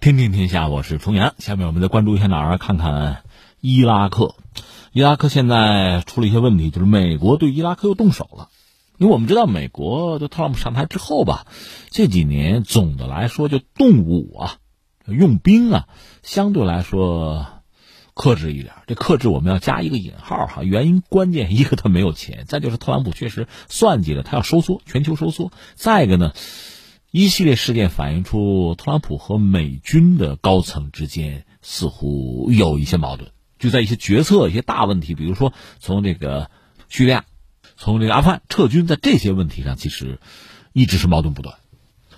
天天天下，我是重阳。下面我们再关注一下哪儿？看看伊拉克。伊拉克现在出了一些问题，就是美国对伊拉克又动手了。因为我们知道，美国就特朗普上台之后吧，这几年总的来说就动武啊、用兵啊，相对来说克制一点。这克制我们要加一个引号哈，原因关键一个他没有钱，再就是特朗普确实算计了，他要收缩，全球收缩。再一个呢。一系列事件反映出特朗普和美军的高层之间似乎有一些矛盾，就在一些决策、一些大问题，比如说从这个叙利亚、从这个阿富汗撤军，在这些问题上其实一直是矛盾不断。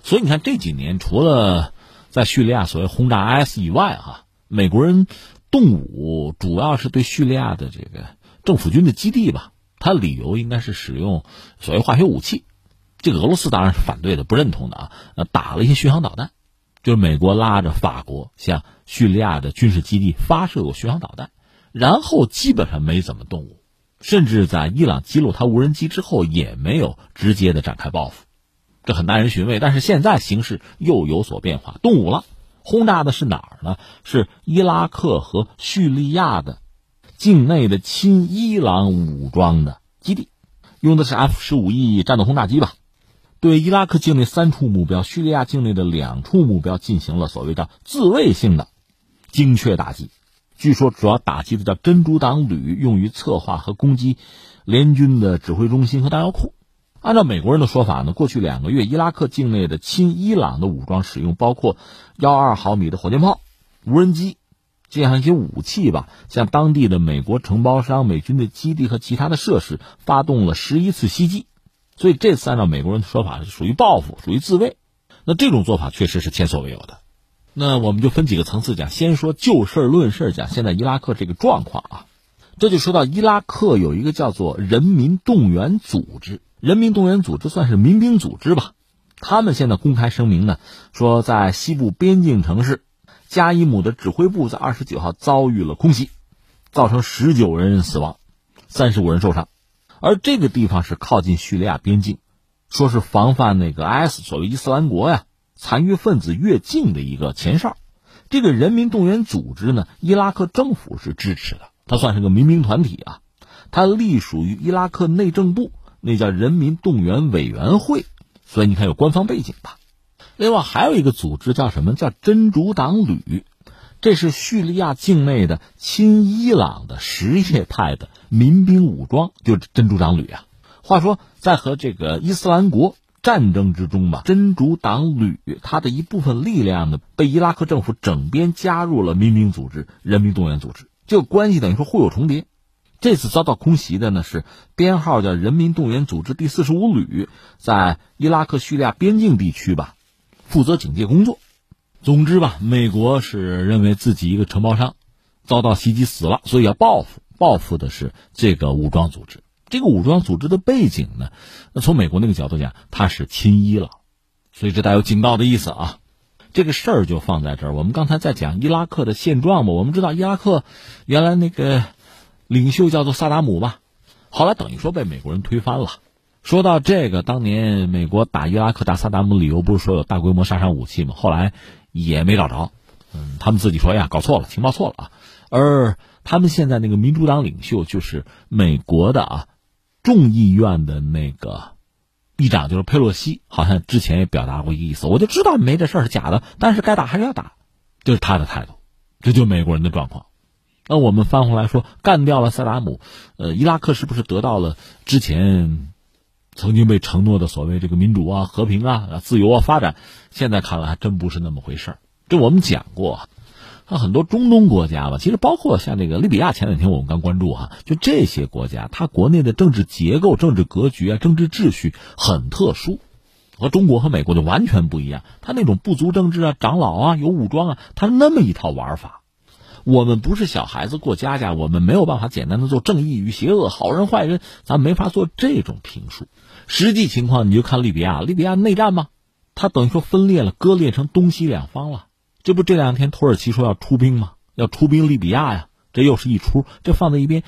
所以你看这几年，除了在叙利亚所谓轰炸 IS 以外，哈，美国人动武主要是对叙利亚的这个政府军的基地吧，他理由应该是使用所谓化学武器。这个俄罗斯当然是反对的，不认同的啊。呃，打了一些巡航导弹，就是美国拉着法国向叙利亚的军事基地发射过巡航导弹，然后基本上没怎么动武，甚至在伊朗击落他无人机之后，也没有直接的展开报复，这很耐人寻味。但是现在形势又有所变化，动武了，轰炸的是哪儿呢？是伊拉克和叙利亚的境内的亲伊朗武装的基地，用的是 F 十五 E 战斗轰炸机吧。对伊拉克境内三处目标、叙利亚境内的两处目标进行了所谓的自卫性的精确打击。据说主要打击的叫珍珠党旅，用于策划和攻击联军的指挥中心和弹药库。按照美国人的说法呢，过去两个月伊拉克境内的亲伊朗的武装使用包括幺二毫米的火箭炮、无人机这样一些武器吧，向当地的美国承包商、美军的基地和其他的设施发动了十一次袭击。所以这次按照美国人的说法是属于报复，属于自卫。那这种做法确实是前所未有的。那我们就分几个层次讲，先说就事论事讲现在伊拉克这个状况啊。这就说到伊拉克有一个叫做人民动员组织，人民动员组织算是民兵组织吧。他们现在公开声明呢，说在西部边境城市加伊姆的指挥部在二十九号遭遇了空袭，造成十九人死亡，三十五人受伤。而这个地方是靠近叙利亚边境，说是防范那个 IS 所谓伊斯兰国呀残余分子越境的一个前哨。这个人民动员组织呢，伊拉克政府是支持的，它算是个民兵团体啊。它隶属于伊拉克内政部，那叫人民动员委员会，所以你看有官方背景吧。另外还有一个组织叫什么？叫真主党旅。这是叙利亚境内的亲伊朗的什叶派的民兵武装，就是真主党旅啊。话说，在和这个伊斯兰国战争之中吧，真主党旅它的一部分力量呢，被伊拉克政府整编加入了民兵组织人民动员组织，这个关系等于说互有重叠。这次遭到空袭的呢是编号叫人民动员组织第四十五旅，在伊拉克叙利亚边境地区吧，负责警戒工作。总之吧，美国是认为自己一个承包商遭到袭击死了，所以要报复。报复的是这个武装组织。这个武装组织的背景呢，那从美国那个角度讲，他是亲伊朗，所以这带有警告的意思啊。这个事儿就放在这儿。我们刚才在讲伊拉克的现状嘛，我们知道伊拉克原来那个领袖叫做萨达姆吧，后来等于说被美国人推翻了。说到这个，当年美国打伊拉克打萨达姆，理由不是说有大规模杀伤武器吗？后来。也没找着，嗯，他们自己说呀，搞错了，情报错了啊。而他们现在那个民主党领袖就是美国的啊，众议院的那个议长，就是佩洛西，好像之前也表达过意思，我就知道没这事儿是假的，但是该打还是要打，这是他的态度，这就美国人的状况。那我们翻回来说，干掉了萨达姆，呃，伊拉克是不是得到了之前？曾经被承诺的所谓这个民主啊、和平啊、自由啊、发展，现在看来还真不是那么回事儿。这我们讲过，啊很多中东国家吧，其实包括像这个利比亚，前两天我们刚关注哈，就这些国家，它国内的政治结构、政治格局啊、政治秩序很特殊，和中国和美国就完全不一样。它那种部族政治啊、长老啊、有武装啊，它那么一套玩法。我们不是小孩子过家家，我们没有办法简单的做正义与邪恶、好人坏人，咱没法做这种评述。实际情况你就看利比亚，利比亚内战吗？它等于说分裂了，割裂成东西两方了。这不这两天土耳其说要出兵吗？要出兵利比亚呀，这又是一出。这放在一边，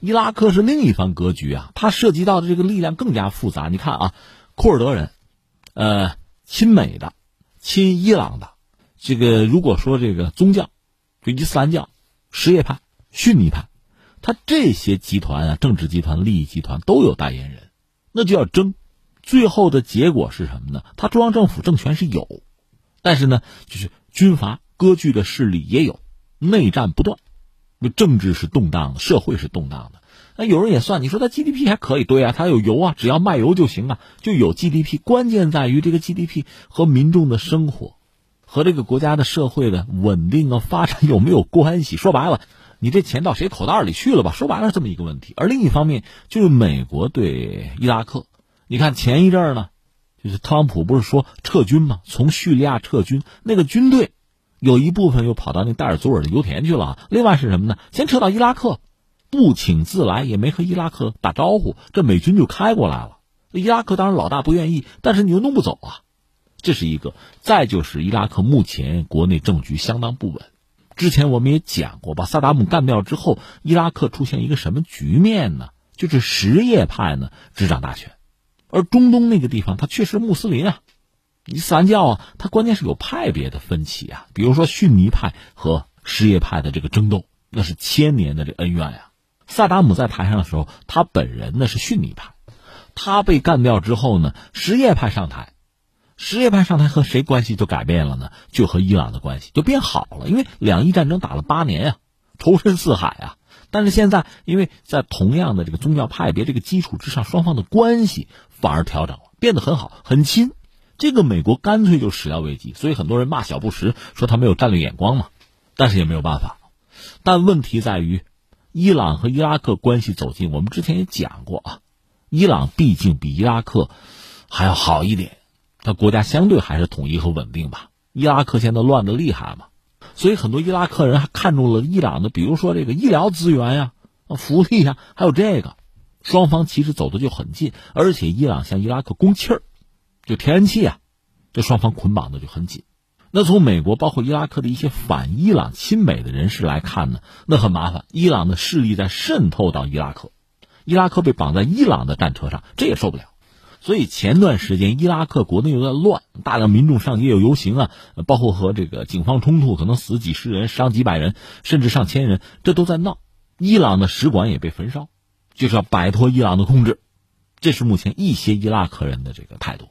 伊拉克是另一番格局啊，它涉及到的这个力量更加复杂。你看啊，库尔德人，呃，亲美的，亲伊朗的，这个如果说这个宗教，就伊斯兰教、什叶派、逊尼派，他这些集团啊、政治集团、利益集团都有代言人，那就要争。最后的结果是什么呢？他中央政府政权是有，但是呢，就是军阀割据的势力也有，内战不断，那政治是动荡的，社会是动荡的。那有人也算，你说他 GDP 还可以，对啊，他有油啊，只要卖油就行啊，就有 GDP。关键在于这个 GDP 和民众的生活，和这个国家的社会的稳定啊发展有没有关系？说白了，你这钱到谁口袋里去了吧？说白了这么一个问题。而另一方面，就是美国对伊拉克。你看前一阵儿呢，就是特朗普不是说撤军吗？从叙利亚撤军，那个军队有一部分又跑到那戴尔祖尔的油田去了。另外是什么呢？先撤到伊拉克，不请自来，也没和伊拉克打招呼，这美军就开过来了。伊拉克当然老大不愿意，但是你又弄不走啊，这是一个。再就是伊拉克目前国内政局相当不稳，之前我们也讲过，把萨达姆干掉之后，伊拉克出现一个什么局面呢？就是什叶派呢执掌大权。而中东那个地方，它确实穆斯林啊，伊斯兰教啊，它关键是有派别的分歧啊。比如说逊尼派和什叶派的这个争斗，那是千年的这恩怨呀。萨达姆在台上的时候，他本人呢是逊尼派，他被干掉之后呢，什叶派上台，什叶派上台和谁关系就改变了呢？就和伊朗的关系就变好了，因为两伊战争打了八年呀，仇深似海啊。但是现在，因为在同样的这个宗教派别这个基础之上，双方的关系反而调整了，变得很好，很亲。这个美国干脆就始料未及，所以很多人骂小布什说他没有战略眼光嘛。但是也没有办法。但问题在于，伊朗和伊拉克关系走近，我们之前也讲过啊，伊朗毕竟比伊拉克还要好一点，他国家相对还是统一和稳定吧。伊拉克现在乱的厉害嘛。所以很多伊拉克人还看中了伊朗的，比如说这个医疗资源呀、福利呀，还有这个，双方其实走的就很近，而且伊朗向伊拉克供气儿，就天然气啊，这双方捆绑的就很紧。那从美国包括伊拉克的一些反伊朗亲美的人士来看呢，那很麻烦，伊朗的势力在渗透到伊拉克，伊拉克被绑在伊朗的战车上，这也受不了。所以前段时间伊拉克国内有点乱，大量民众上街有游行啊，包括和这个警方冲突，可能死几十人，伤几百人，甚至上千人，这都在闹。伊朗的使馆也被焚烧，就是要摆脱伊朗的控制，这是目前一些伊拉克人的这个态度。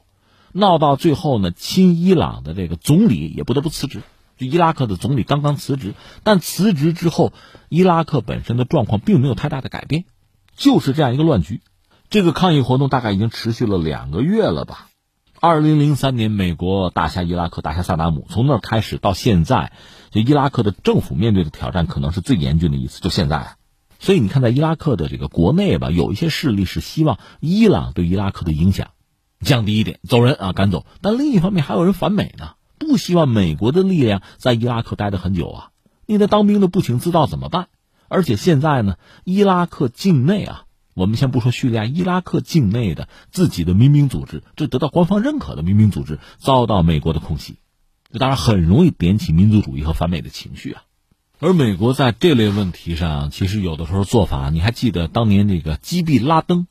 闹到最后呢，亲伊朗的这个总理也不得不辞职，就伊拉克的总理刚刚辞职，但辞职之后，伊拉克本身的状况并没有太大的改变，就是这样一个乱局。这个抗议活动大概已经持续了两个月了吧？二零零三年，美国打下伊拉克，打下萨达姆，从那儿开始到现在，就伊拉克的政府面对的挑战可能是最严峻的一次。就现在，所以你看，在伊拉克的这个国内吧，有一些势力是希望伊朗对伊拉克的影响降低一点，走人啊，赶走。但另一方面，还有人反美呢，不希望美国的力量在伊拉克待得很久啊。你那当兵的不请自到怎么办？而且现在呢，伊拉克境内啊。我们先不说叙利亚、伊拉克境内的自己的民兵组织，这得到官方认可的民兵组织遭到美国的空袭，这当然很容易点起民族主义和反美的情绪啊。而美国在这类问题上，其实有的时候做法，你还记得当年这个击毙拉登、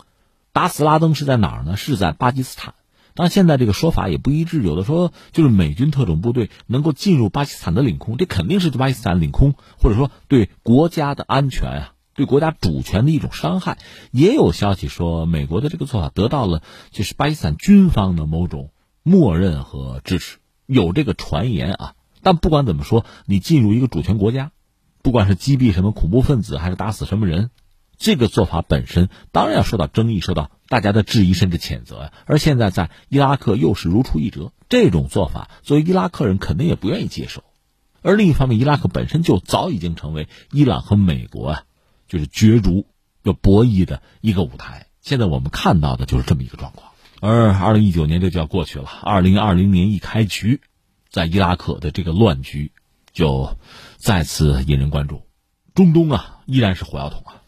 打死拉登是在哪儿呢？是在巴基斯坦。当然现在这个说法也不一致，有的说就是美军特种部队能够进入巴基斯坦的领空，这肯定是巴基斯坦领空，或者说对国家的安全啊。对国家主权的一种伤害，也有消息说，美国的这个做法得到了就是巴基斯坦军方的某种默认和支持，有这个传言啊。但不管怎么说，你进入一个主权国家，不管是击毙什么恐怖分子，还是打死什么人，这个做法本身当然要受到争议，受到大家的质疑甚至谴责呀。而现在在伊拉克又是如出一辙，这种做法作为伊拉克人肯定也不愿意接受。而另一方面，伊拉克本身就早已经成为伊朗和美国啊。就是角逐、要博弈的一个舞台。现在我们看到的就是这么一个状况。而二零一九年这就要过去了，二零二零年一开局，在伊拉克的这个乱局就再次引人关注。中东啊，依然是火药桶啊。